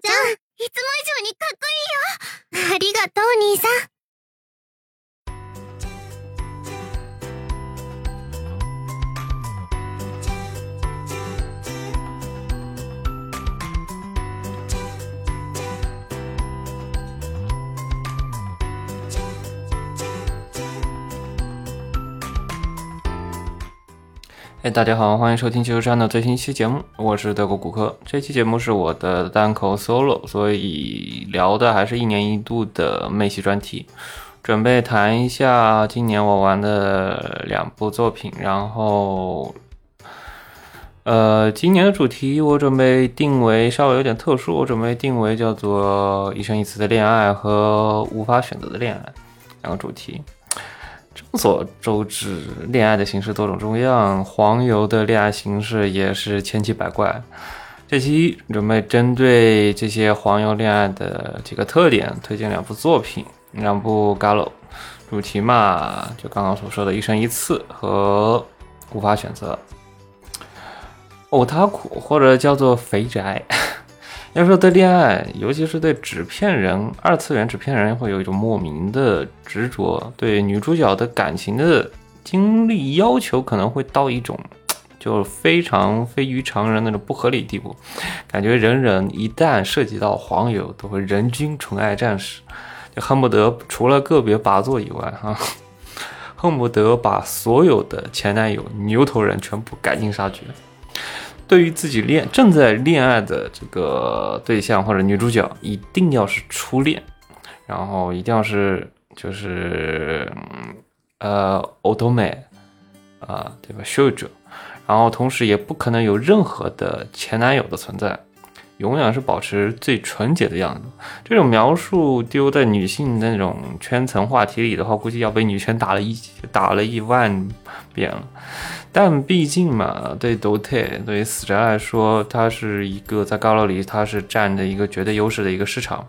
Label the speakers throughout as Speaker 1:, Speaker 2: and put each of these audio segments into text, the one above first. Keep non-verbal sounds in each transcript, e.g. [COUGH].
Speaker 1: ちゃん、
Speaker 2: 大家好，欢迎收听汽车山的最新一期节目，我是德国骨科。这期节目是我的单口 solo，所以聊的还是一年一度的妹系专题，准备谈一下今年我玩的两部作品。然后，呃，今年的主题我准备定为稍微有点特殊，我准备定为叫做一生一次的恋爱和无法选择的恋爱两个主题。众所周知，恋爱的形式多种多样，黄油的恋爱形式也是千奇百怪。这期准备针对这些黄油恋爱的几个特点，推荐两部作品，两部 Gallo。主题嘛，就刚刚所说的一生一次和无法选择。欧塔苦或者叫做肥宅。要说对恋爱，尤其是对纸片人、二次元纸片人，会有一种莫名的执着，对女主角的感情的经历要求可能会到一种 [TSK] 就非常非于常人那种不合理地步。感觉人人一旦涉及到黄油，都会人均纯爱战士，就恨不得除了个别拔座以外，哈，[LAUGHS] 恨不得把所有的前男友、牛头人全部赶尽杀绝。对于自己恋正在恋爱的这个对象或者女主角，一定要是初恋，然后一定要是就是呃欧多美啊，对吧？秀者，然后同时也不可能有任何的前男友的存在，永远是保持最纯洁的样子。这种描述丢在女性那种圈层话题里的话，估计要被女权打了一打了一万遍了。但毕竟嘛，对 Dota 对死宅来说，它是一个在高楼里，它是占着一个绝对优势的一个市场，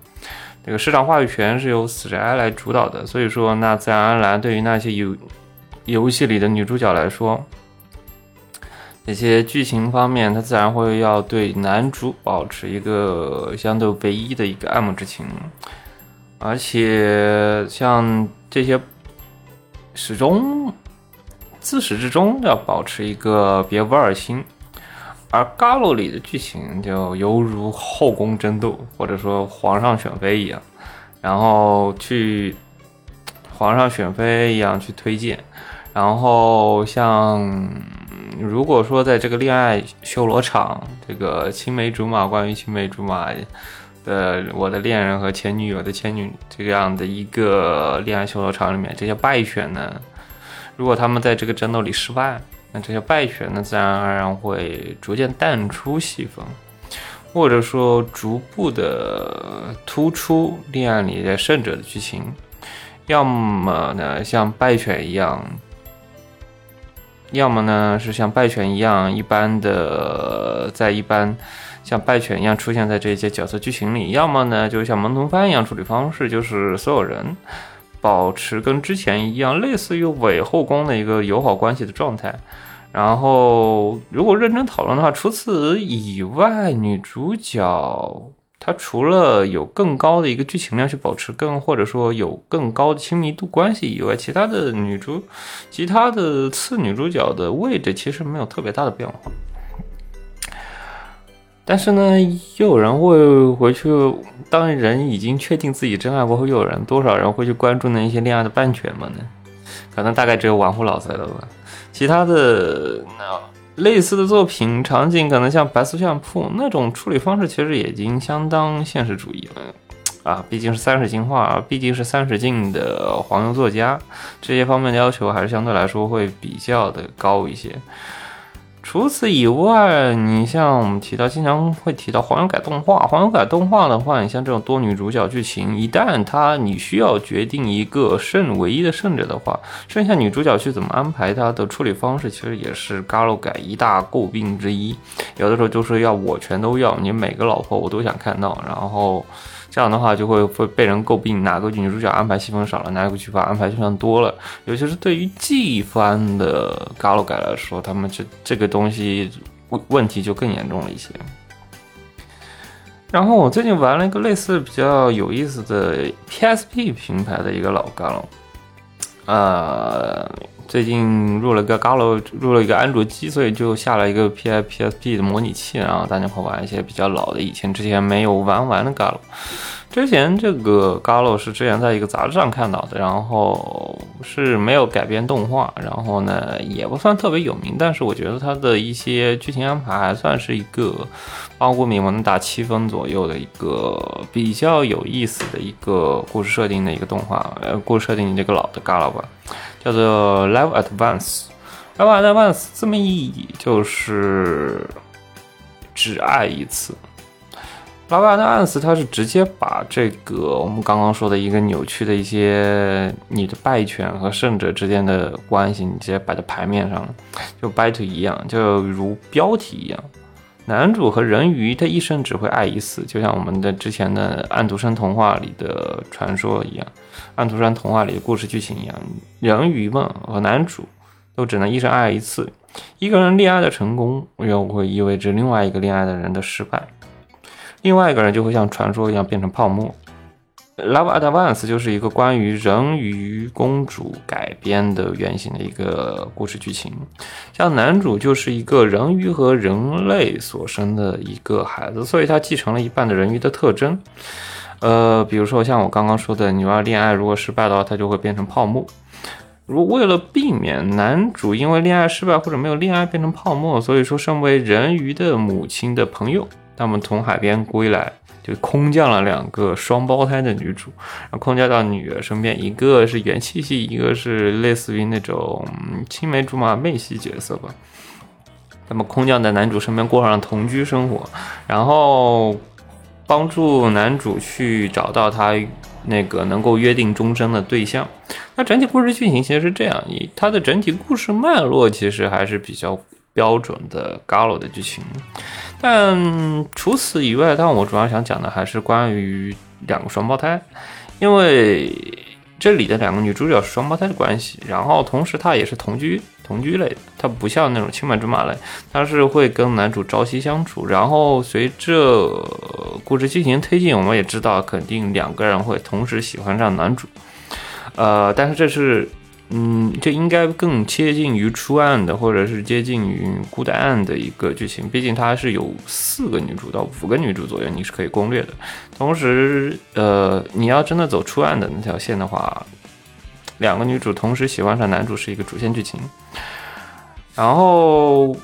Speaker 2: 这个市场话语权是由死宅来主导的。所以说，那自然而然，对于那些游游戏里的女主角来说，那些剧情方面，它自然会要对男主保持一个相对唯一的一个爱慕之情，而且像这些始终。自始至终要保持一个别无二心，而《嘎洛》里的剧情就犹如后宫争斗，或者说皇上选妃一样，然后去皇上选妃一样去推荐，然后像如果说在这个恋爱修罗场，这个青梅竹马关于青梅竹马的我的恋人和前女友的前女这样的一个恋爱修罗场里面，这些败选呢？如果他们在这个战斗里失败，那这些败犬呢，自然而然会逐渐淡出戏份，或者说逐步的突出恋爱里的胜者的剧情，要么呢像败犬一样，要么呢是像败犬一样一般的在一般像败犬一样出现在这些角色剧情里，要么呢就像蒙童番一样处理方式，就是所有人。保持跟之前一样，类似于伪后宫的一个友好关系的状态。然后，如果认真讨论的话，除此以外，女主角她除了有更高的一个剧情量去保持更，或者说有更高的亲密度关系以外，其他的女主，其他的次女主角的位置其实没有特别大的变化。但是呢，又有人会回去。当人已经确定自己真爱过后，又有人多少人会去关注那一些恋爱的半全嘛？呢？可能大概只有玩忽老塞了吧。其他的那类似的作品场景，可能像白色相扑那种处理方式，其实已经相当现实主义了啊。毕竟是三十进化，毕竟是三十进的黄油作家，这些方面的要求还是相对来说会比较的高一些。除此以外，你像我们提到，经常会提到黄油改动画。黄油改动画的话，你像这种多女主角剧情，一旦它你需要决定一个胜唯一的胜者的话，剩下女主角去怎么安排她的处理方式，其实也是嘎鲁改一大诟病之一。有的时候就是要我全都要，你每个老婆我都想看到，然后。这样的话就会会被人诟病哪个女主角安排戏份少了，哪个剧番安排戏份多了。尤其是对于季番的嘎鲁改来说，他们这这个东西问问题就更严重了一些。然后我最近玩了一个类似比较有意思的 PSP 平台的一个老 Galo，呃，最近入了个 Galo，入了一个安卓机，所以就下了一个 P I P S P 的模拟器，然后大家伙玩一些比较老的，以前之前没有玩完的 Galo。之前这个 Galo 是之前在一个杂志上看到的，然后是没有改编动画，然后呢也不算特别有名，但是我觉得它的一些剧情安排还算是一个包括名能打七分左右的一个比较有意思的一个故事设定的一个动画，呃，故事设定这个老的 Galo 吧，叫做 Live Advance。Live Advance 字面意义就是只爱一次。老板的暗示，他是直接把这个我们刚刚说的一个扭曲的一些你的败犬和胜者之间的关系，你直接摆在牌面上了，就 battle 一样，就如标题一样，男主和人鱼他一生只会爱一次，就像我们的之前的《安徒生童话》里的传说一样，《安徒生童话》里的故事剧情一样，人鱼们和男主都只能一生爱一次，一个人恋爱的成功又会意味着另外一个恋爱的人的失败。另外一个人就会像传说一样变成泡沫。Love Advance 就是一个关于人鱼公主改编的原型的一个故事剧情。像男主就是一个人鱼和人类所生的一个孩子，所以他继承了一半的人鱼的特征。呃，比如说像我刚刚说的，你要恋爱如果失败的话，他就会变成泡沫。如为了避免男主因为恋爱失败或者没有恋爱变成泡沫，所以说身为人鱼的母亲的朋友。他们从海边归来，就空降了两个双胞胎的女主，然后空降到女儿身边，一个是元气系，一个是类似于那种青梅竹马妹系角色吧。那么空降在男主身边过上了同居生活，然后帮助男主去找到他那个能够约定终身的对象。那整体故事剧情其实是这样，以它的整体故事脉络其实还是比较标准的 Galo 的剧情。但除此以外，但我主要想讲的还是关于两个双胞胎，因为这里的两个女主角是双胞胎的关系，然后同时她也是同居同居类的，她不像那种青梅竹马类，她是会跟男主朝夕相处，然后随着故事剧情推进，我们也知道肯定两个人会同时喜欢上男主，呃，但是这是。嗯，这应该更接近于初案的，或者是接近于孤单案的一个剧情。毕竟它是有四个女主到五个女主左右，你是可以攻略的。同时，呃，你要真的走初案的那条线的话，两个女主同时喜欢上男主是一个主线剧情。然后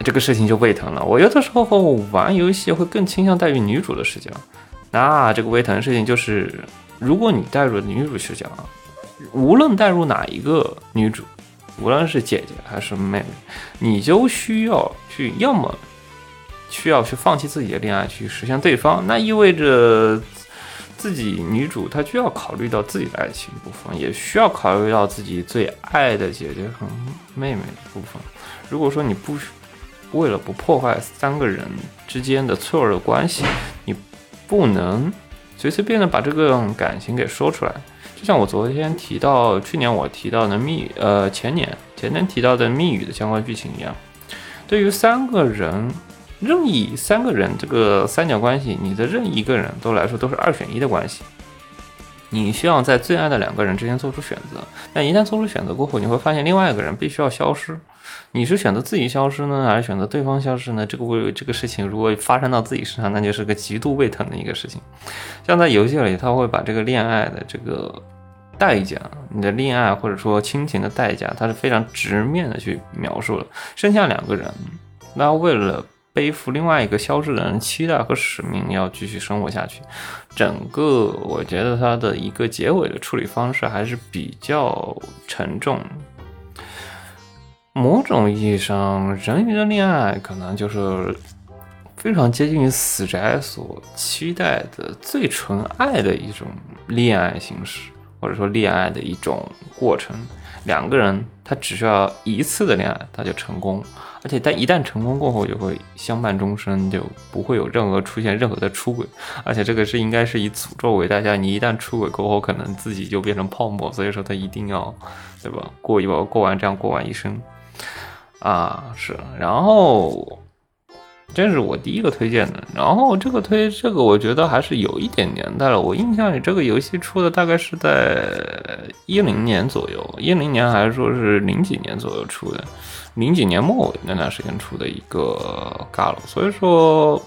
Speaker 2: 这个事情就胃疼了。我有的时候玩游戏会更倾向带入女主的视角。那这个胃疼的事情就是，如果你带入女主视角。无论带入哪一个女主，无论是姐姐还是妹妹，你就需要去，要么需要去放弃自己的恋爱去实现对方，那意味着自己女主她就要考虑到自己的爱情部分，也需要考虑到自己最爱的姐姐和妹妹的部分。如果说你不为了不破坏三个人之间的脆弱的关系，你不能随随便便把这个感情给说出来。就像我昨天提到，去年我提到的密，呃，前年前年提到的密语的相关剧情一样，对于三个人，任意三个人这个三角关系，你的任意一个人都来说都是二选一的关系，你需要在最爱的两个人之间做出选择。但一旦做出选择过后，你会发现另外一个人必须要消失。你是选择自己消失呢，还是选择对方消失呢？这个为这个事情如果发生到自己身上，那就是个极度胃疼的一个事情。像在游戏里，他会把这个恋爱的这个。代价，你的恋爱或者说亲情的代价，他是非常直面的去描述了。剩下两个人，那为了背负另外一个消失的人期待和使命，要继续生活下去。整个我觉得它的一个结尾的处理方式还是比较沉重。某种意义上，人鱼的恋爱可能就是非常接近于死宅所期待的最纯爱的一种恋爱形式。或者说恋爱的一种过程，两个人他只需要一次的恋爱他就成功，而且他一旦成功过后就会相伴终身，就不会有任何出现任何的出轨，而且这个是应该是以诅咒为代价，你一旦出轨过后，可能自己就变成泡沫，所以说他一定要，对吧？过一过过完这样过完一生，啊是，然后这是我第一个推荐的。然后这个推这个，我觉得还是有一点年代了。我印象里这个游戏出的大概是在一零年左右，一零年还是说是零几年左右出的，零几年末那段时间出的一个 Galo。所以说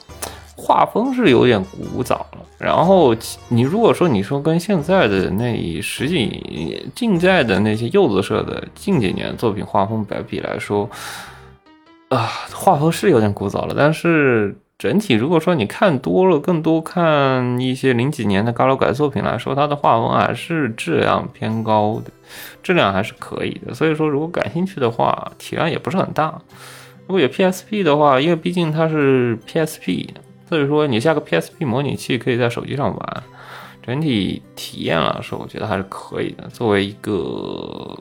Speaker 2: 画风是有点古早。然后你如果说你说跟现在的那十几近在的那些柚子社的近几年作品画风来比来说。啊，画风是有点古早了，但是整体如果说你看多了，更多看一些零几年的高楼改作品来说，它的画风还是质量偏高的，质量还是可以的。所以说，如果感兴趣的话，体量也不是很大。如果有 PSP 的话，因为毕竟它是 PSP，所以说你下个 PSP 模拟器可以在手机上玩，整体体验来说，我觉得还是可以的。作为一个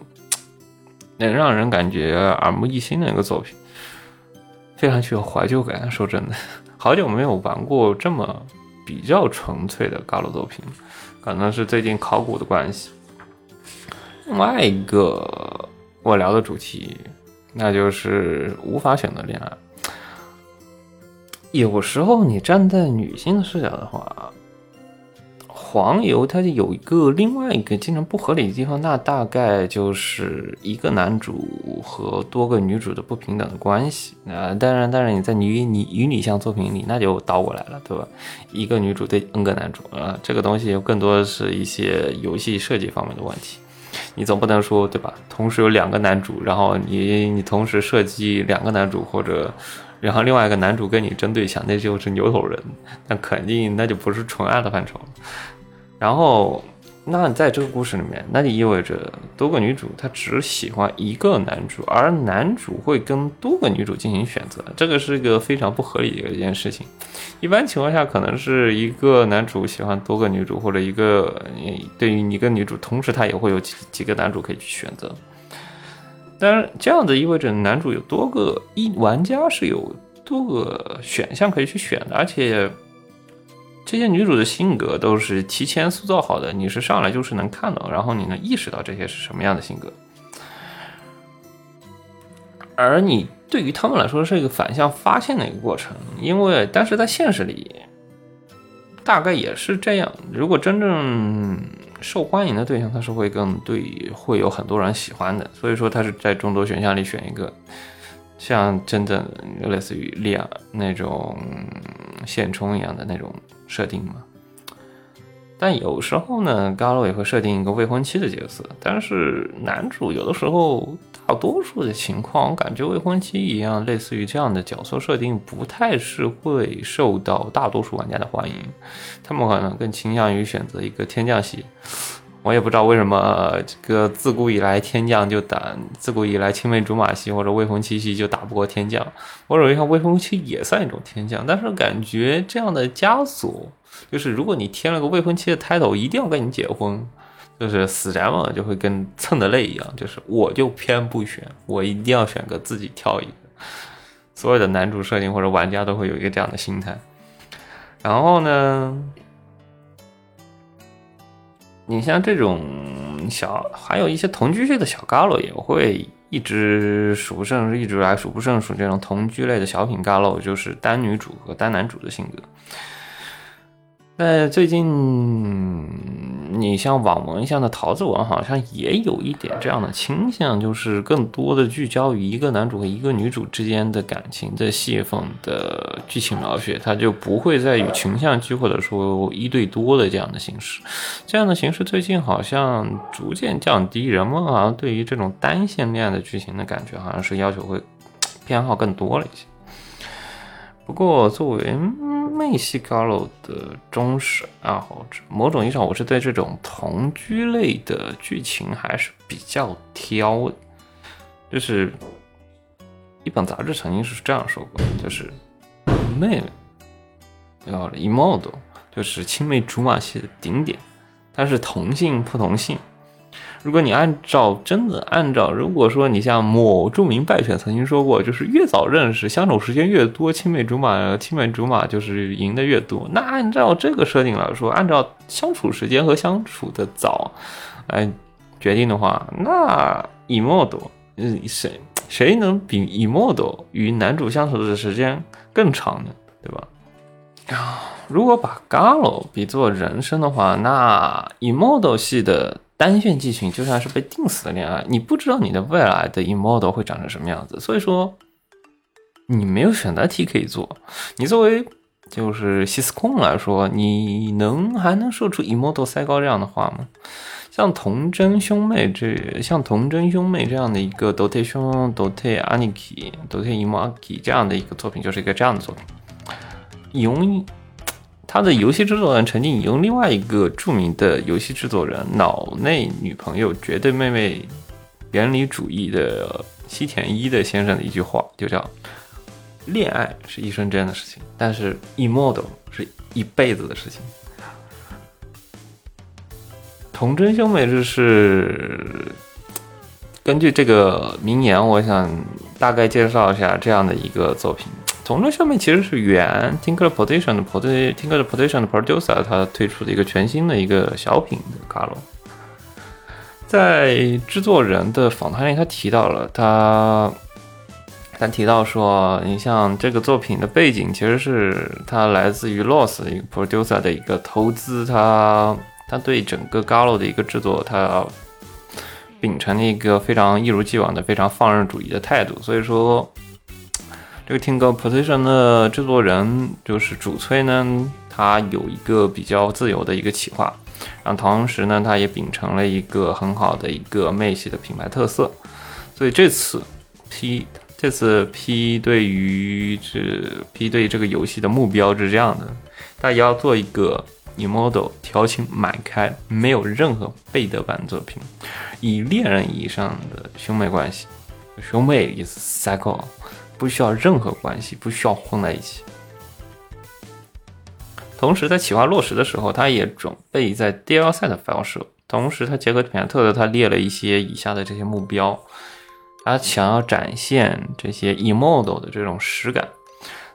Speaker 2: 能让人感觉耳目一新的一个作品。非常具有怀旧感，说真的，[LAUGHS] 好久没有玩过这么比较纯粹的高楼作品，可能是最近考古的关系。另外一个我聊的主题，那就是无法选择恋爱。有时候你站在女性的视角的话。黄油它就有一个另外一个经常不合理的地方，那大概就是一个男主和多个女主的不平等的关系。那当然，当然你在女女与女向作品里，那就倒过来了，对吧？一个女主对 N 个男主啊，这个东西更多是一些游戏设计方面的问题。你总不能说，对吧？同时有两个男主，然后你你同时设计两个男主，或者然后另外一个男主跟你争对象，那就是牛头人，那肯定那就不是纯爱的范畴。然后，那在这个故事里面，那就意味着多个女主她只喜欢一个男主，而男主会跟多个女主进行选择，这个是一个非常不合理的一件事情。一般情况下，可能是一个男主喜欢多个女主，或者一个对于一个女主，同时他也会有几几个男主可以去选择。当然，这样子意味着男主有多个一玩家是有多个选项可以去选的，而且。这些女主的性格都是提前塑造好的，你是上来就是能看到，然后你能意识到这些是什么样的性格。而你对于他们来说是一个反向发现的一个过程，因为但是在现实里，大概也是这样。如果真正受欢迎的对象，他是会更对，会有很多人喜欢的。所以说他是在众多选项里选一个，像真正类似于利亚那种现充一样的那种。设定嘛，但有时候呢，高楼也会设定一个未婚妻的角色。但是男主有的时候，大多数的情况，我感觉未婚妻一样，类似于这样的角色设定，不太是会受到大多数玩家的欢迎。他们可能更倾向于选择一个天降系。我也不知道为什么，这个自古以来天降就打，自古以来青梅竹马系或者未婚妻系就打不过天降。我认为像未婚妻也算一种天降，但是感觉这样的枷锁，就是如果你添了个未婚妻的 title，一定要跟你结婚，就是死宅嘛，就会跟蹭的泪一样，就是我就偏不选，我一定要选个自己挑一个。所有的男主设定或者玩家都会有一个这样的心态。然后呢？你像这种小，还有一些同居类的小嘎喽，也会一直数不胜数，一直来数不胜数这种同居类的小品嘎喽，就是单女主和单男主的性格。那最近，你像网文像的桃子文，好像也有一点这样的倾向，就是更多的聚焦于一个男主和一个女主之间的感情的戏份的剧情描写，它就不会再与群像剧或者说一对多的这样的形式。这样的形式最近好像逐渐降低，人们好像对于这种单线恋爱的剧情的感觉，好像是要求会偏好更多了一些。不过作为。妹系高楼的忠实爱好者，某种意义上，我是对这种同居类的剧情还是比较挑的。就是一本杂志曾经是这样说过，就是妹妹要 emo，就是青梅竹马系的顶点，但是同性不同性。如果你按照真的按照，如果说你像某著名败犬曾经说过，就是越早认识，相处时间越多，青梅竹马，青梅竹马就是赢的越多。那按照这个设定来说，按照相处时间和相处的早来决定的话，那 emo 多，嗯，谁谁能比 Emodo 与男主相处的时间更长呢？对吧？啊，如果把 Galo 比作人生的话，那 Emodo 系的单线剧情就像是被定死的恋爱，你不知道你的未来的 Emodo 会长成什么样子，所以说你没有选择题可以做。你作为就是西斯控来说，你能还能说出 Emodo 塞高这样的话吗？像童真兄妹这像童真兄妹这样的一个 Dote 兄 Dote Aniki Dote Imaki 这样的一个作品，就是一个这样的作品。引用他的游戏制作人曾经引用另外一个著名的游戏制作人脑内女朋友绝对妹妹原理主义的西田一的先生的一句话，就叫“恋爱是一瞬间的事情，但是 Emodo 是一辈子的事情”。童真兄妹就是根据这个名言，我想大概介绍一下这样的一个作品。从这上面其实是原 Tinker Position 的 Pod Tinker Position 的 Producer，他推出的一个全新的一个小品的卡罗。在制作人的访谈里，他提到了他，他提到说，你像这个作品的背景，其实是他来自于 Loss 一个 Producer 的一个投资，他。他对整个 Galo 的一个制作，他秉承了一个非常一如既往的非常放任主义的态度。所以说，这个听歌 Position 的制作人就是主催呢，他有一个比较自由的一个企划，然后同时呢，他也秉承了一个很好的一个妹系的品牌特色。所以这次 P 这次 P 对于这 P 对这个游戏的目标是这样的，大家要做一个。以 model 调情满开，没有任何背德版作品，以恋人以上的兄妹关系，兄妹意思 cycle，不需要任何关系，不需要混在一起。同时，在企划落实的时候，他也准备在 DLC 发售。同时，他结合品牌特色，他列了一些以下的这些目标，他想要展现这些 emodel 的这种实感。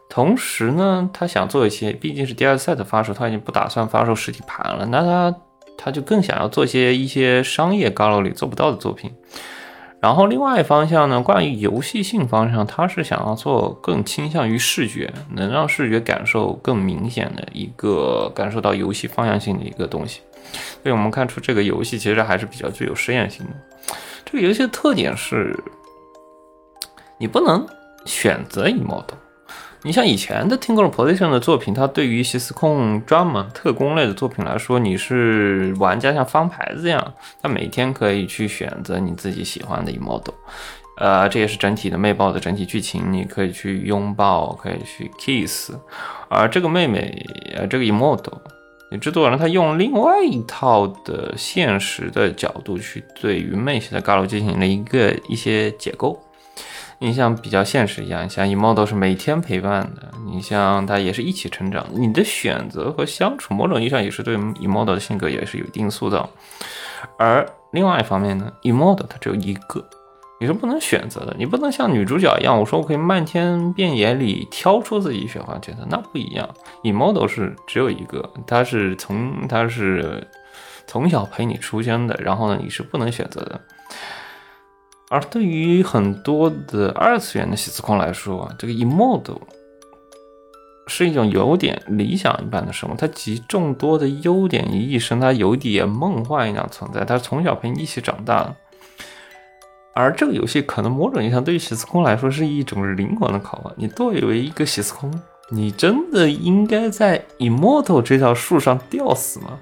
Speaker 2: 同时呢，他想做一些，毕竟是第二赛的发售，他已经不打算发售实体盘了。那他他就更想要做一些一些商业高楼里做不到的作品。然后另外一方向呢，关于游戏性方向，它是想要做更倾向于视觉，能让视觉感受更明显的一个感受到游戏方向性的一个东西。所以我们看出这个游戏其实还是比较具有实验性的。这个游戏的特点是，你不能选择以 model。你像以前的 Tingle Position 的作品，它对于一些司控专门特工类的作品来说，你是玩家像翻牌子一样，他每天可以去选择你自己喜欢的 model，呃，这也是整体的妹爆的整体剧情，你可以去拥抱，可以去 kiss，而这个妹妹，呃，这个 model，你制作人他用另外一套的现实的角度去对于妹系的 g a l 进行了一个一些解构。你像比较现实一样，像 Emodo 是每天陪伴的，你像他也是一起成长，你的选择和相处，某种意义上也是对 Emodo 的性格也是有一定塑造。而另外一方面呢，Emodo 它只有一个，你是不能选择的，你不能像女主角一样，我说我可以漫天遍野里挑出自己喜欢的角色，那不一样，Emodo 是只有一个，他是从他是从小陪你出生的，然后呢，你是不能选择的。而对于很多的二次元的喜思控来说，这个 emodo 是一种有点理想一般的生物，它集众多的优点于一身，它有点梦幻一样存在，它从小陪你一起长大。而这个游戏可能某种意义上对于喜思控来说是一种灵魂的拷问。你作为一个喜思控，你真的应该在 emodo 这条树上吊死吗？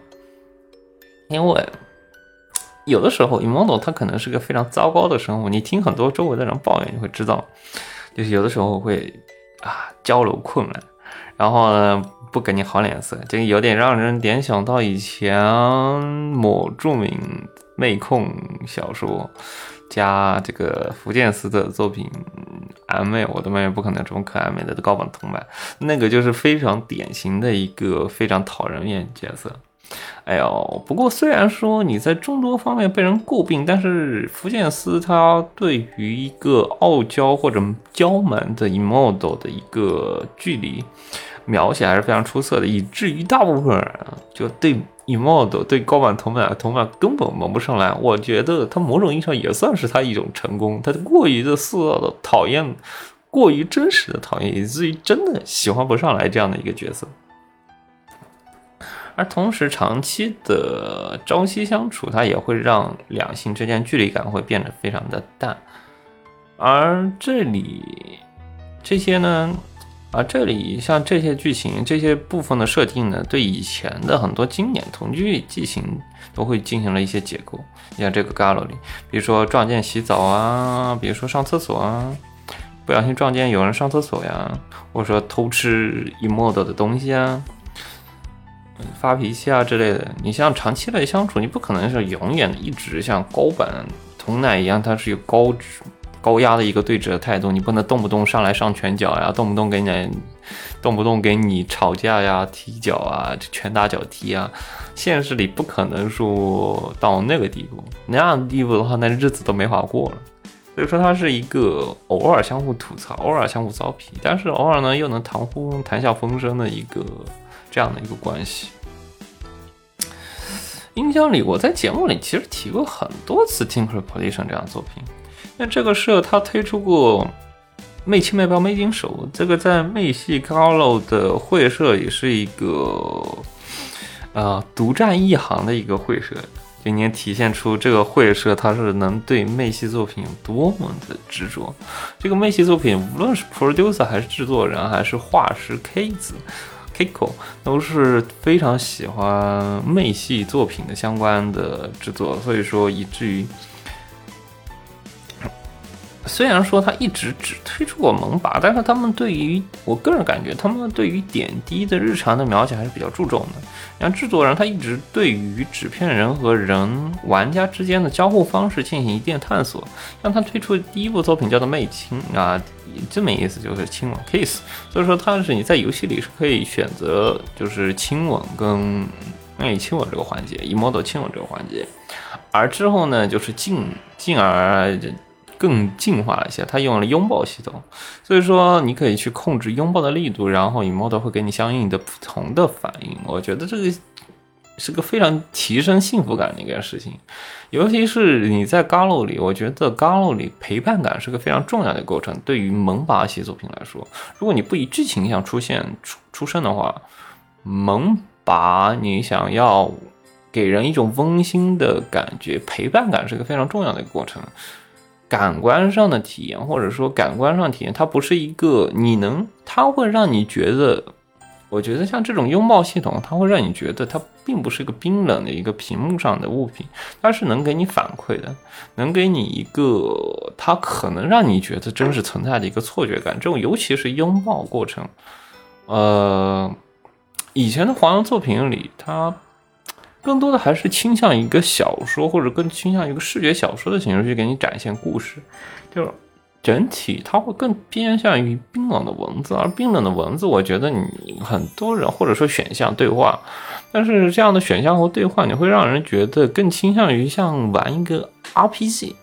Speaker 2: 因为。有的时候，Emodo 它可能是个非常糟糕的生物。你听很多周围的人抱怨，你会知道，就是有的时候会啊交流困难，然后呢不给你好脸色，就有点让人联想到以前某著名妹控小说加这个福建司的作品《妹》，我的妹妹不可能这么可爱美的高榜同版，那个就是非常典型的一个非常讨人厌角色。哎呦，不过虽然说你在众多方面被人诟病，但是福建斯他对于一个傲娇或者娇蛮的 emodo 的一个距离描写还是非常出色的，以至于大部分人就对 emote 对高版同版同版根本萌不上来，我觉得他某种意义上也算是他一种成功，他过于的塑造的讨厌，过于真实的讨厌，以至于真的喜欢不上来这样的一个角色。而同时，长期的朝夕相处，它也会让两性之间距离感会变得非常的淡。而这里这些呢，啊，这里像这些剧情、这些部分的设定呢，对以前的很多经典同剧剧情都会进行了一些解构。像这个 Gallo 里，比如说撞见洗澡啊，比如说上厕所啊，不小心撞见有人上厕所呀，或者说偷吃 emote 的东西啊。发脾气啊之类的，你像长期的相处，你不可能是永远一直像高版童奶一样，它是有高高压的一个对峙的态度，你不能动不动上来上拳脚呀，动不动给你动不动给你吵架呀、踢脚啊、拳打脚踢啊，现实里不可能说到那个地步，那样的地步的话，那日子都没法过了。所以说，它是一个偶尔相互吐槽、偶尔相互糟皮，但是偶尔呢又能谈呼谈笑风生的一个。这样的一个关系。音箱里，我在节目里其实提过很多次《Tinker Polition》这样的作品。那这个社他推出过《媚妻媚报媚金手》，这个在魅系高楼的会社也是一个呃独占一行的一个会社，今年体现出这个会社它是能对魅系作品有多么的执着。这个魅系作品，无论是 producer 还是制作人还是画师 K 子。Kiko 都是非常喜欢妹系作品的相关的制作，所以说以至于，虽然说他一直只推出过萌拔，但是他们对于我个人感觉，他们对于点滴的日常的描写还是比较注重的。像制作人，他一直对于纸片人和人玩家之间的交互方式进行一定的探索。像他推出第一部作品叫做《媚亲》啊。这么意思就是亲吻 kiss，所以说他是你在游戏里是可以选择就是亲吻跟哎亲吻这个环节，以 model 亲吻这个环节，而之后呢就是进进而更进化了一些，它用了拥抱系统，所以说你可以去控制拥抱的力度，然后以 model 会给你相应的不同的反应，我觉得这个。是个非常提升幸福感的一件事情，尤其是你在 Galo 里，我觉得 Galo 里陪伴感是个非常重要的过程。对于萌拔系作品来说，如果你不以剧情上出现出出生的话，萌拔你想要给人一种温馨的感觉，陪伴感是个非常重要的一个过程。感官上的体验，或者说感官上体验，它不是一个你能，它会让你觉得。我觉得像这种拥抱系统，它会让你觉得它并不是一个冰冷的一个屏幕上的物品，它是能给你反馈的，能给你一个它可能让你觉得真实存在的一个错觉感。这种尤其是拥抱过程，呃，以前的黄油作品里，它更多的还是倾向一个小说，或者更倾向一个视觉小说的形式去给你展现故事，就是。整体它会更偏向于冰冷的文字，而冰冷的文字，我觉得你很多人或者说选项对话，但是这样的选项和对话，你会让人觉得更倾向于像玩一个 RPG，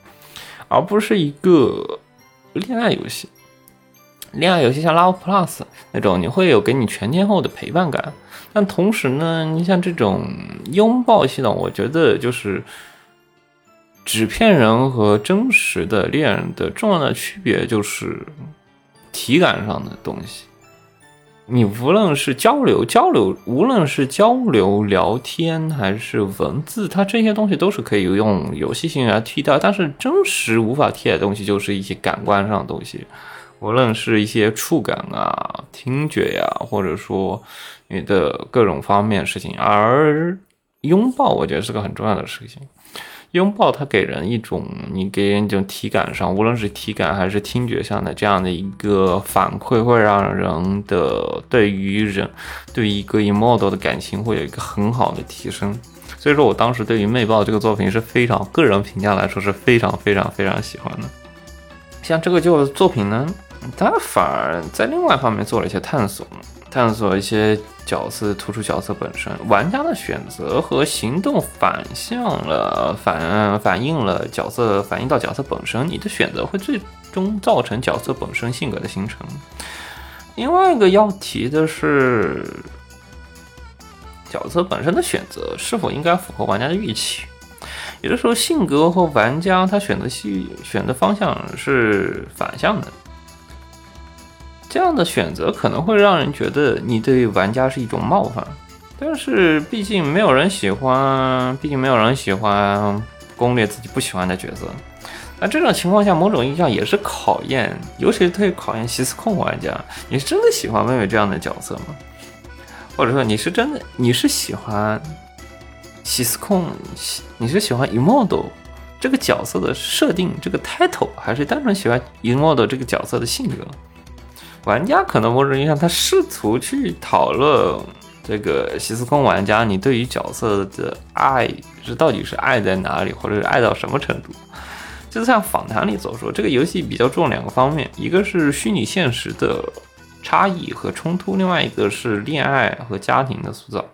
Speaker 2: 而不是一个恋爱游戏。恋爱游戏像 Love Plus 那种，你会有给你全天候的陪伴感，但同时呢，你像这种拥抱系统，我觉得就是。纸片人和真实的恋人的重要的区别就是体感上的东西。你无论是交流交流，无论是交流聊天还是文字，它这些东西都是可以用游戏性来替代。但是真实无法替代的东西，就是一些感官上的东西，无论是一些触感啊、听觉呀，或者说你的各种方面事情。而拥抱，我觉得是个很重要的事情。拥抱它给人一种，你给人一种体感上，无论是体感还是听觉上的这样的一个反馈，会让人的对于人对一个 emodel 的感情会有一个很好的提升。所以说我当时对于《魅爆》这个作品是非常个人评价来说是非常非常非常喜欢的。像这个旧作品呢，它反而在另外一方面做了一些探索。探索一些角色，突出角色本身，玩家的选择和行动反向了，反反映了角色，反映到角色本身，你的选择会最终造成角色本身性格的形成。另外一个要提的是，角色本身的选择是否应该符合玩家的预期。有的时候性格和玩家他选择戏选择方向是反向的，这样的选择可能会让人觉得你对玩家是一种冒犯。但是毕竟没有人喜欢，毕竟没有人喜欢攻略自己不喜欢的角色。那这种情况下，某种意义上也是考验，尤其是特别考验西斯控玩家。你是真的喜欢妹妹这样的角色吗？或者说你是真的你是喜欢？西斯控，你是喜欢 Emodo 这个角色的设定，这个 title，还是单纯喜欢 Emodo 这个角色的性格？玩家可能某种意义上，他试图去讨论这个西斯控玩家，你对于角色的爱是到底是爱在哪里，或者是爱到什么程度？就像访谈里所说，这个游戏比较重两个方面，一个是虚拟现实的差异和冲突，另外一个是恋爱和家庭的塑造。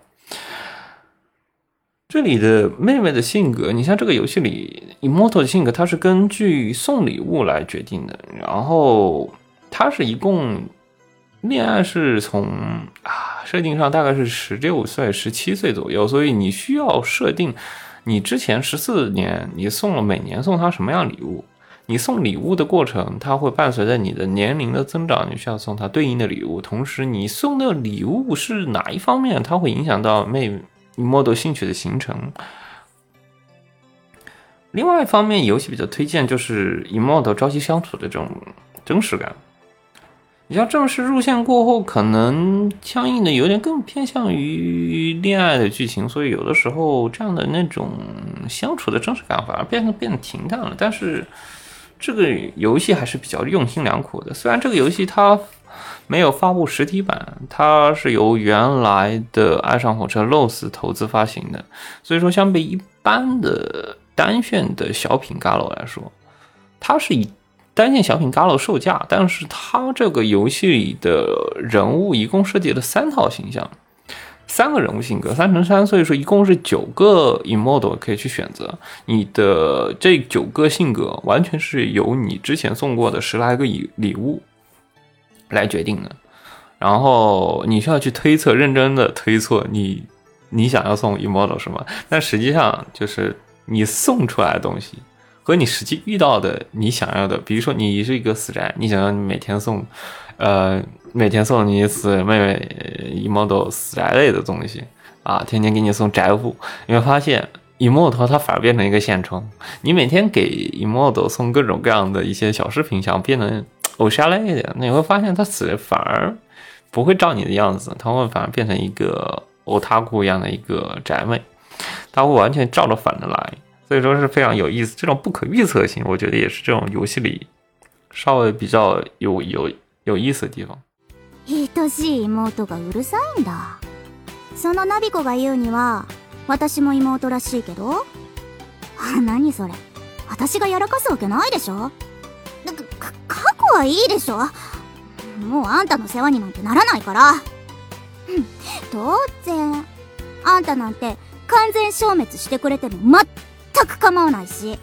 Speaker 2: 这里的妹妹的性格，你像这个游戏里 Immortal 的性格，它是根据送礼物来决定的。然后它是一共恋爱是从啊设定上大概是十六岁、十七岁左右，所以你需要设定你之前十四年你送了每年送她什么样礼物，你送礼物的过程，它会伴随着你的年龄的增长，你需要送她对应的礼物。同时，你送的礼物是哪一方面，它会影响到妹妹。Emodo 兴趣的形成。另外一方面，游戏比较推荐就是 Emodo 朝夕相处的这种真实感。你像正式入线过后，可能相应的有点更偏向于恋爱的剧情，所以有的时候这样的那种相处的真实感反而变得变得平淡了。但是这个游戏还是比较用心良苦的，虽然这个游戏它。没有发布实体版，它是由原来的爱上火车 Loss 投资发行的，所以说相比一般的单线的小品 Galo 来说，它是以单线小品 Galo 售价，但是它这个游戏里的人物一共设计了三套形象，三个人物性格三乘三，所以说一共是九个 Emodo 可以去选择，你的这九个性格完全是由你之前送过的十来个礼礼物。来决定的，然后你需要去推测，认真的推测你你想要送 emodo 什么，但实际上就是你送出来的东西和你实际遇到的你想要的，比如说你是一个死宅，你想要你每天送，呃，每天送你死妹妹 emodo 死宅类的东西啊，天天给你送宅物，你会发现 emodo 它反而变成一个现充，你每天给 emodo 送各种各样的一些小饰品，想变成。偶像类的，那你会发现他死反而不会照你的样子，他会反而变成一个欧塔库一样的一个宅妹，他会完全照着反的来，所以说是非常有意思。这种不可预测性，我觉得也是这种游戏里稍微比较有有有意思的地方。
Speaker 1: 愛しい妹がうるさいんだ。そのナビコが言うには、私も妹らしいけど。何それ。私がやらかすわけないでしょ。 っ。はいいでしょ？もうあんたの世話になんてならないから。[LAUGHS] 当然あんたなんて完全消滅してくれても全く構わないし。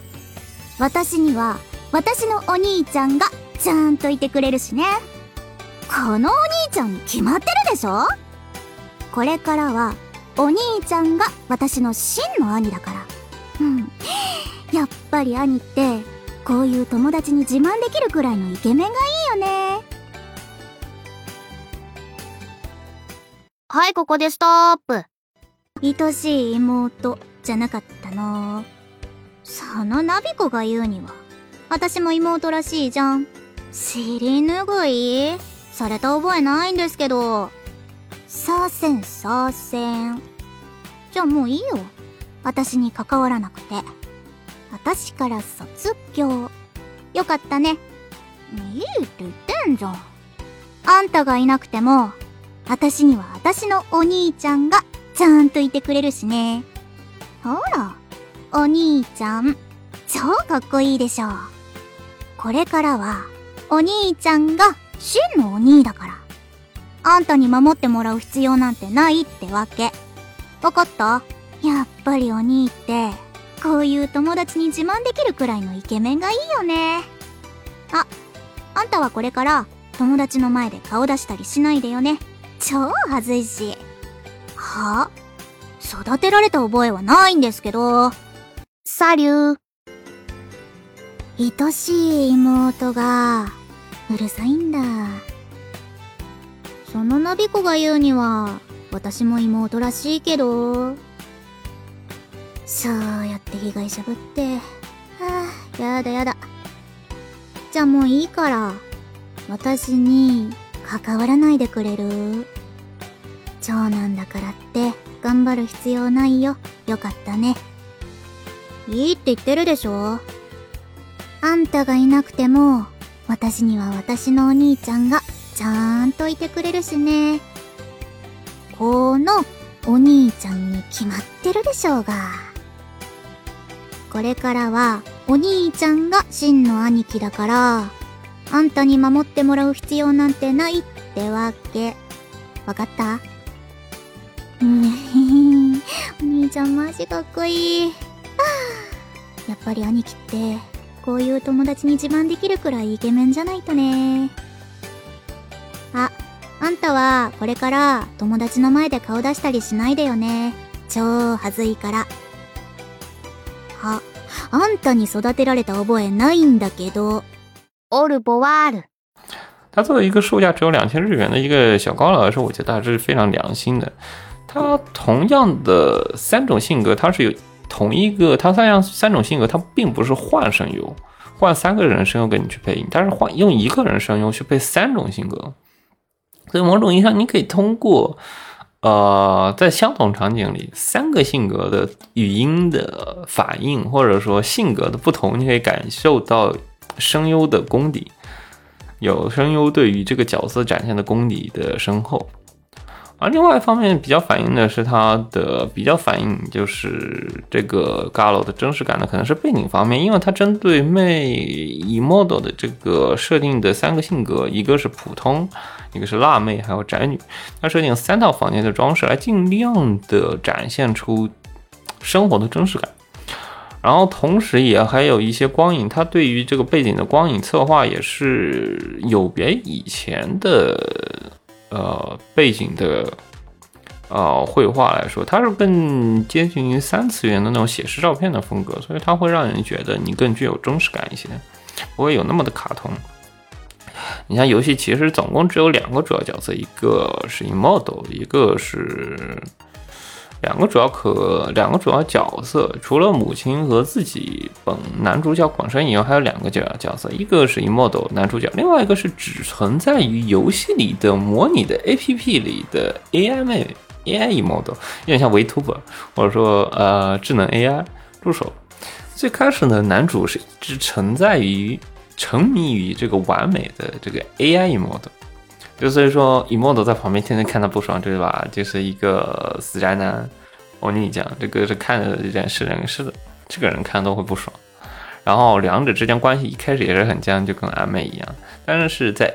Speaker 1: 私には私のお兄ちゃんがちゃんといてくれるしね。このお兄ちゃんに決まってるでしょ？これからはお兄ちゃんが私の真の兄だから。うん。やっぱり兄ってこういう友達に自慢できるくらいのイケメンがいいよね。はいここでストップ。愛しい妹じゃなかったの。そのナビコが言うには私も妹らしいじゃん。尻拭い？された覚えないんですけど。させんさせん。じゃあもういいよ。私に関わらなくて。私から卒業。よかったね。いいって言ってんじゃん。あんたがいなくても、私には私のお兄ちゃんがちゃんといてくれるしね。ほら、お兄ちゃん、超かっこいいでしょ。これからは、お兄ちゃんが真のお兄だから。あんたに守ってもらう必要なんてないってわけ。わかった？やっぱりお兄って、こういう友達に自慢できるくらいのイケメンがいいよねああんたはこれから友達の前で顔出したりしないでよね超恥ずいしは？育てられた覚えはないんですけど。サリュー。愛しい妹が、うるさいんだ。そのナビコが言うには、私も妹らしいけど。そうやって被害者ぶって、はあ、やだやだ。じゃあもういいから、私に関わらないでくれる？長男だからって頑張る必要ないよ。よかったね。いいって言ってるでしょ？あんたがいなくても、私には私のお兄ちゃんがちゃんといてくれるしね。このお兄ちゃんに決まってるでしょうが。これからはお兄ちゃんが真の兄貴だから、あんたに守ってもらう必要なんてないってわけ。わかった？うん、[LAUGHS] お兄ちゃんマジかっこいい。[SIGHS] やっぱり兄貴って、こういう友達に自慢できるくらいイケメンじゃないとね。あ、あんたはこれから友達の前で顔出したりしないでよね。超はずいから。あ、あんたに育てられた覚えないんだけど。オルボワール。
Speaker 2: 它作为一个售价只有两千日元的一个小高楼来说，我觉得还是非常良心的。它同样的三种性格，它是有同一个，它三样三种性格，它并不是换声优，换三个人声优给你去配音，但是换用一个人声优去配三种性格。所以某种意义上，你可以通过 呃，在相同场景里，三个性格的语音的反应，或者说性格的不同，你可以感受到声优的功底，有声优对于这个角色展现的功底的深厚。而另外一方面，比较反映的是它的比较反映就是这个 Galo 的真实感的，可能是背景方面，因为它针对妹 Emodo 的这个设定的三个性格，一个是普通，一个是辣妹，还有宅女，它设定三套房间的装饰来尽量的展现出生活的真实感，然后同时也还有一些光影，它对于这个背景的光影策划也是有别以前的。呃，背景的呃绘画来说，它是更接近于三次元的那种写实照片的风格，所以它会让人觉得你更具有真实感一些，不会有那么的卡通。你像游戏其实总共只有两个主要角色，一个是 Emodo，一个是。两个主要可两个主要角色，除了母亲和自己本男主角广山以外，还有两个角角色，一个是 Emodo 男主角，另外一个是只存在于游戏里的模拟的 APP 里的 AI 妹 AI Emodo，有点像 Vtuber 或者说呃智能 AI 助手。最开始呢，男主是一直存在于沉迷于这个完美的这个 AI Emo 的。就所以说 emot 在旁边天天看他不爽，对吧？就是一个死宅男。我跟你讲，这个是看着这件事人是的，这个人看都会不爽。然后两者之间关系一开始也是很僵，就跟暧昧一样。但是在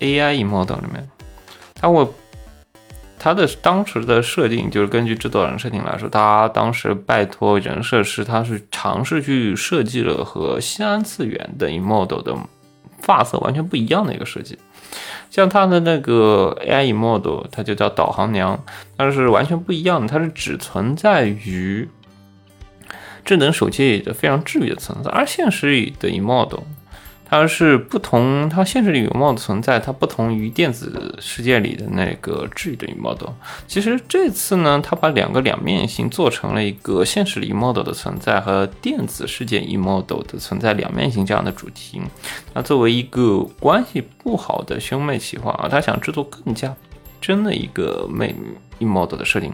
Speaker 2: AI emot 里面，他会他的当时的设定就是根据制作人设定来说，他当时拜托人设师，他是尝试去设计了和三次元的 emodel 的发色完全不一样的一个设计。像它的那个 AI i m o d e l 它就叫导航娘，它是完全不一样的，它是只存在于智能手机里的非常治愈的存在，而现实里的 emodel。它是不同，它现实里有 model 存在，它不同于电子世界里的那个治愈的 model。其实这次呢，它把两个两面性做成了一个现实里 model 的存在和电子世界 model 的存在两面性这样的主题。那作为一个关系不好的兄妹企划啊，他想制作更加真的一个妹 model 的设定。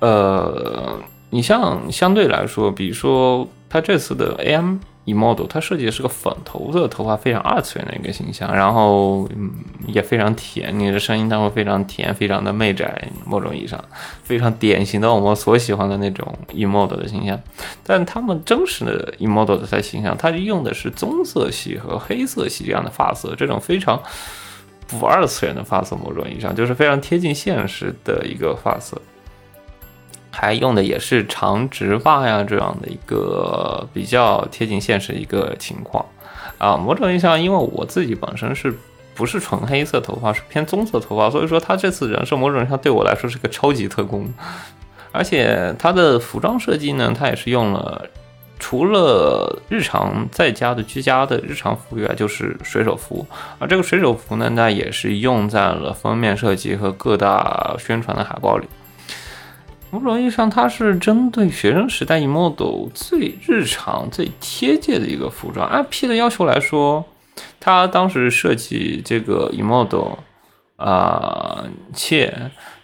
Speaker 2: 呃，你像相对来说，比如说他这次的 AM。Emodo，它设计的是个粉头的头发，非常二次元的一个形象，然后嗯也非常甜，你的声音它会非常甜，非常的媚宅，某种意义上非常典型的我们所喜欢的那种 Emodo 的形象。但他们真实的 Emodo 的形象，它用的是棕色系和黑色系这样的发色，这种非常不二次元的发色，某种意义上就是非常贴近现实的一个发色。还用的也是长直发呀，这样的一个比较贴近现实一个情况啊。某种意义上，因为我自己本身是不是纯黑色头发，是偏棕色头发，所以说他这次人设某种意义上对我来说是个超级特工，而且他的服装设计呢，他也是用了除了日常在家的居家的日常服以外，就是水手服，而这个水手服呢，那也是用在了封面设计和各大宣传的海报里。某种意义上，它是针对学生时代 emo 最日常、最贴切的一个服装。按 P 的要求来说。他当时设计这个 emo 啊，切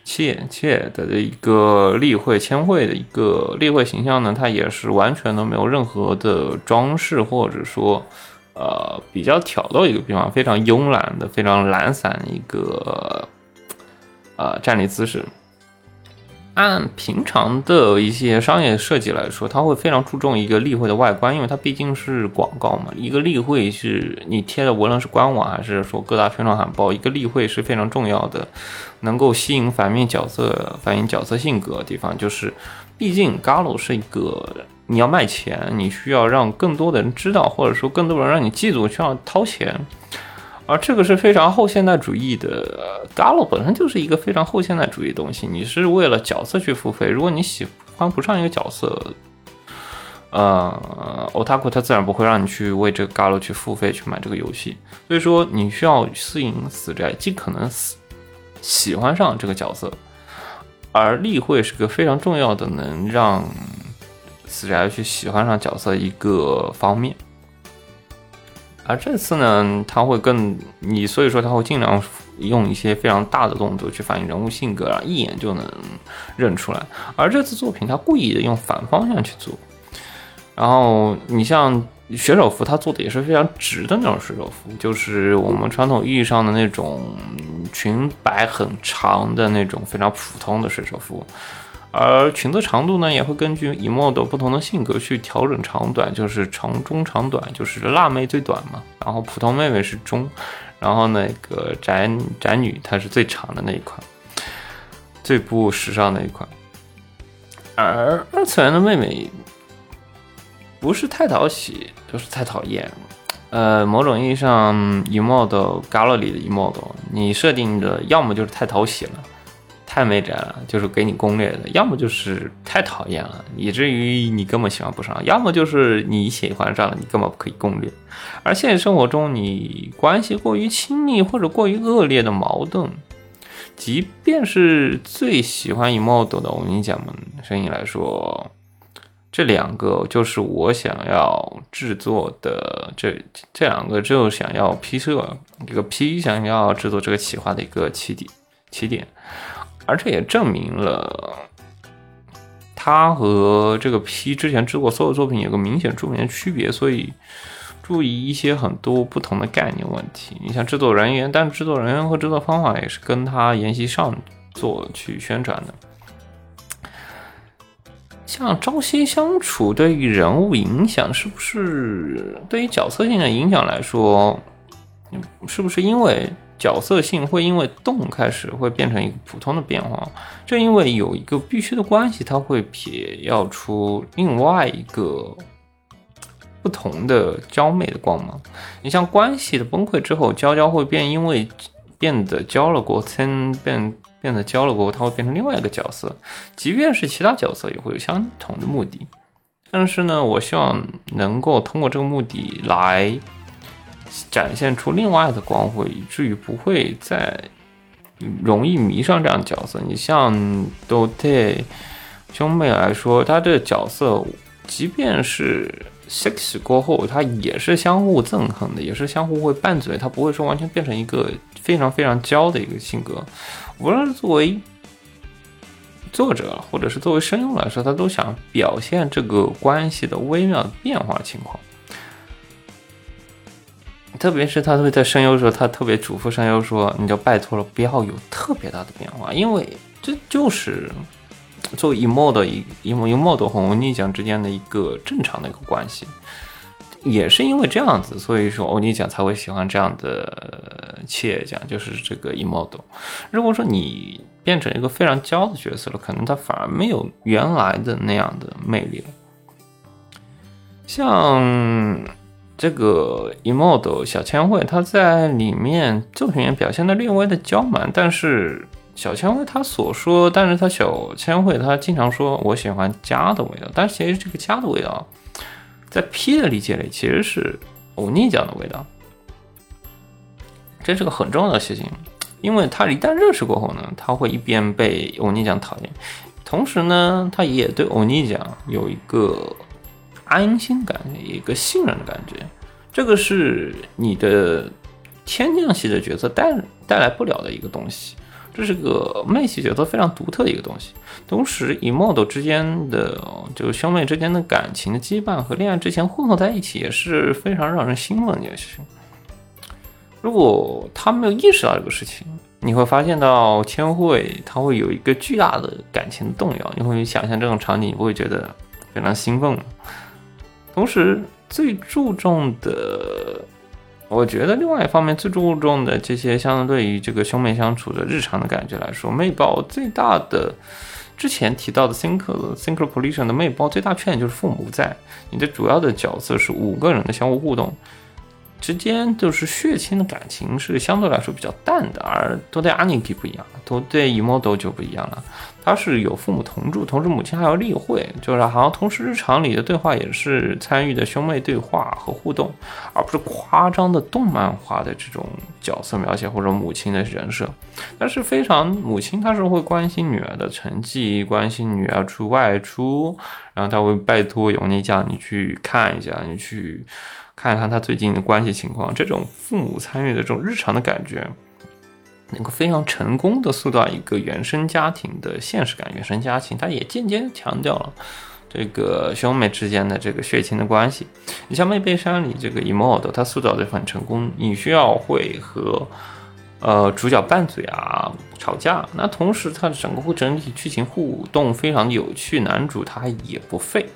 Speaker 2: 切切的一个例会签会的一个例会形象呢，它也是完全都没有任何的装饰，或者说呃比较挑逗一个地方，非常慵懒的、非常懒散一个呃站立姿势。按平常的一些商业设计来说，它会非常注重一个例会的外观，因为它毕竟是广告嘛。一个例会是你贴的，无论是官网还是说各大宣传海报，一个例会是非常重要的，能够吸引反面角色、反映角色性格的地方。就是，毕竟 Galo 是一个你要卖钱，你需要让更多的人知道，或者说更多人让你记住，需要掏钱。而这个是非常后现代主义的，Galo 本身就是一个非常后现代主义的东西。你是为了角色去付费，如果你喜欢不上一个角色，呃，Otaku 他自然不会让你去为这个 Galo 去付费去买这个游戏。所以说，你需要适应死宅，尽可能死喜欢上这个角色。而例会是个非常重要的能让死宅去喜欢上角色一个方面。而这次呢，他会更你，所以说他会尽量用一些非常大的动作去反映人物性格，然后一眼就能认出来。而这次作品，他故意的用反方向去做。然后你像水手服，他做的也是非常直的那种水手服，就是我们传统意义上的那种裙摆很长的那种非常普通的水手服。而裙子长度呢，也会根据 emo 的不同的性格去调整长短，就是长中长短，就是辣妹最短嘛，然后普通妹妹是中，然后那个宅宅女她是最长的那一款，最不时尚那一款。而二次元的妹妹不是太讨喜，就是太讨厌。呃，某种意义上，emo 的 gala 里的 emo，你设定的要么就是太讨喜了。太没宅了，就是给你攻略的；要么就是太讨厌了，以至于你根本喜欢不上；要么就是你喜欢上了，你根本不可以攻略。而现实生活中，你关系过于亲密或者过于恶劣的矛盾，即便是最喜欢 emo 的我跟你讲们声音来说，这两个就是我想要制作的这这两个就想要 P 摄这个 P 想要制作这个企划的一个起点起点。而这也证明了，他和这个 P 之前制作所有作品有个明显著名的区别，所以注意一些很多不同的概念问题。你像制作人员，但制作人员和制作方法也是跟他沿袭上作去宣传的。像朝夕相处对于人物影响，是不是对于角色性的影响来说，是不是因为？角色性会因为动开始会变成一个普通的变化，正因为有一个必须的关系，它会撇要出另外一个不同的娇媚的光芒。你像关系的崩溃之后，娇娇会变，因为变得娇了过，天变变得娇了过后，它会变成另外一个角色。即便是其他角色，也会有相同的目的。但是呢，我希望能够通过这个目的来。展现出另外的光辉，以至于不会再容易迷上这样的角色。你像 Dote 兄妹来说，他这角色即便是 Six 过后，他也是相互憎恨的，也是相互会拌嘴，他不会说完全变成一个非常非常娇的一个性格。无论是作为作者，或者是作为声优来说，他都想表现这个关系的微妙变化情况。特别是他会在声优的时候，他特别嘱咐声优说：“你就拜托了，不要有特别大的变化，因为这就是作为 emo 的一 emo emo 和欧尼酱之间的一个正常的一个关系。也是因为这样子，所以说欧尼酱才会喜欢这样的切酱，就是这个 emo。如果说你变成一个非常娇的角色了，可能他反而没有原来的那样的魅力了。像。这个 emodo 小千惠，他在里面作品也表现的略微的娇蛮，但是小千惠他所说，但是他小千惠他经常说我喜欢家的味道，但是其实这个家的味道，在 P 的理解里其实是欧尼酱的味道，这是个很重要的事情，因为他一旦认识过后呢，他会一边被欧尼酱讨厌，同时呢，他也对欧尼酱有一个。安心感，一个信任的感觉，这个是你的天降系的角色带带来不了的一个东西，这是个妹系角色非常独特的一个东西。同时，emodo 之间的就兄妹之间的感情的羁绊和恋爱之前混合在一起，也是非常让人兴奋的事情。如果他没有意识到这个事情，你会发现到千惠他会有一个巨大的感情动摇，你会想象这种场景，你不会觉得非常兴奋？同时，最注重的，我觉得另外一方面最注重的这些，相对于这个兄妹相处的日常的感觉来说，妹包最大的之前提到的 single single position 的妹包最大缺点就是父母不在，你的主要的角色是五个人的相互互动。之间就是血亲的感情是相对来说比较淡的，而多对阿尼基不一样，多对伊莫多就不一样了。他是有父母同住，同时母亲还要例会，就是好像同时日常里的对话也是参与的兄妹对话和互动，而不是夸张的动漫化的这种角色描写或者母亲的人设。但是非常母亲，她是会关心女儿的成绩，关心女儿出外出，然后他会拜托尤尼酱你去看一下，你去。看一看他最近的关系情况，这种父母参与的这种日常的感觉，能够非常成功的塑造一个原生家庭的现实感。原生家庭，他也间接强调了这个兄妹之间的这个血亲的关系。你像《妹背山》里这个 emodo，他塑造的很成功。你需要会和呃主角拌嘴啊，吵架，那同时他的整个整体剧情互动非常有趣，男主他也不废。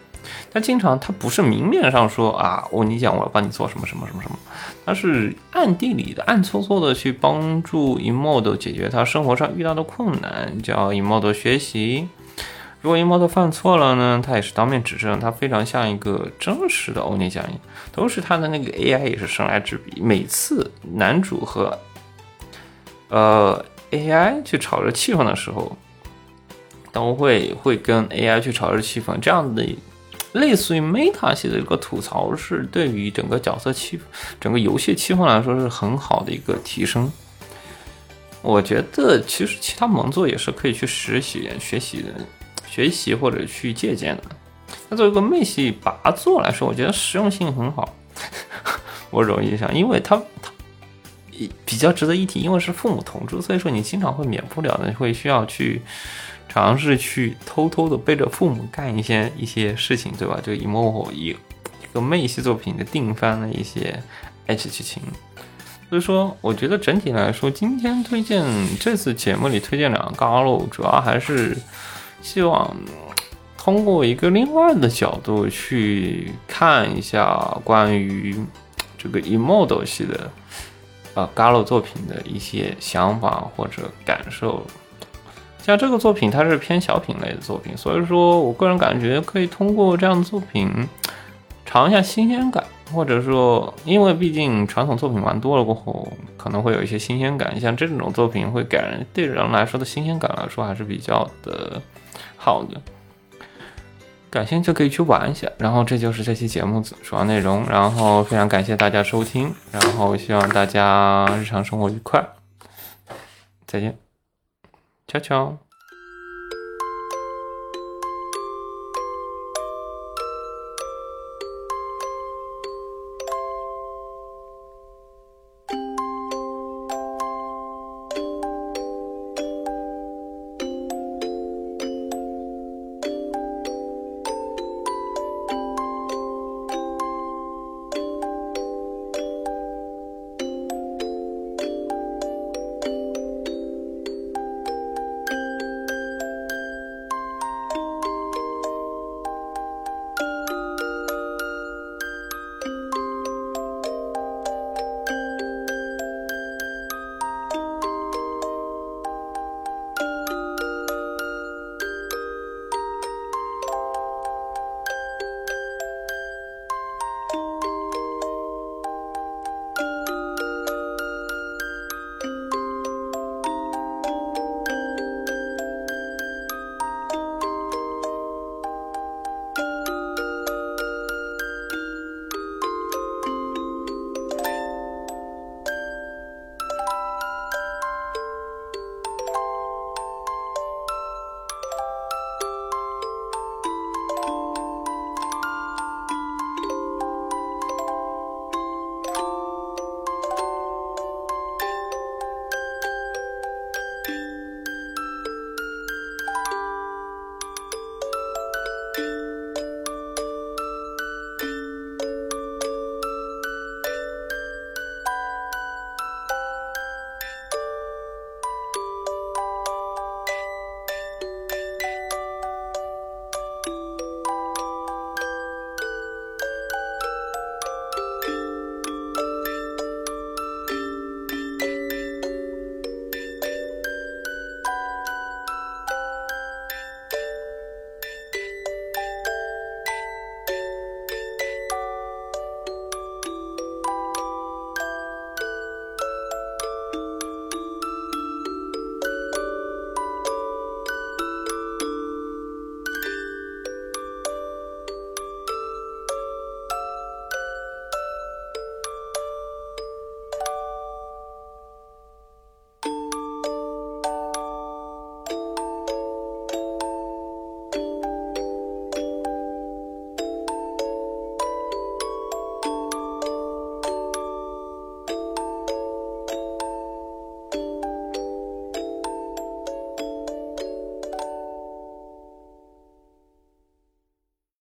Speaker 2: 他经常，他不是明面上说啊，我你讲我要帮你做什么什么什么什么，他是暗地里的、暗搓搓的去帮助 emodo 解决他生活上遇到的困难，叫 emodo 学习。如果 emodo 犯错了呢，他也是当面指正，他非常像一个真实的欧尼酱。同时，他的那个 AI 也是生来之笔，每次男主和呃 AI 去炒热气氛的时候，都会会跟 AI 去炒热气氛，这样的。类似于 Meta 系的一个吐槽，是对于整个角色气、整个游戏气氛来说是很好的一个提升。我觉得其实其他萌作也是可以去实习、学习、学习或者去借鉴的。那作为一个妹系拔座来说，我觉得实用性很好。[LAUGHS] 我容易想，因为它它比较值得一提，因为是父母同住，所以说你经常会免不了的会需要去。尝试去偷偷的背着父母干一些一些事情，对吧？就以模糊一一个妹系作品的定番的一些 H 剧情。所以说，我觉得整体来说，今天推荐这次节目里推荐两个高露，主要还是希望通过一个另外的角度去看一下关于这个 emodo 系的啊高露作品的一些想法或者感受。像这个作品，它是偏小品类的作品，所以说我个人感觉可以通过这样的作品尝一下新鲜感，或者说，因为毕竟传统作品玩多了过后，可能会有一些新鲜感。像这种作品会给人对人来说的新鲜感来说还是比较的好的，感兴趣可以去玩一下。然后这就是这期节目主要内容，然后非常感谢大家收听，然后希望大家日常生活愉快，再见。Tchau, tchau.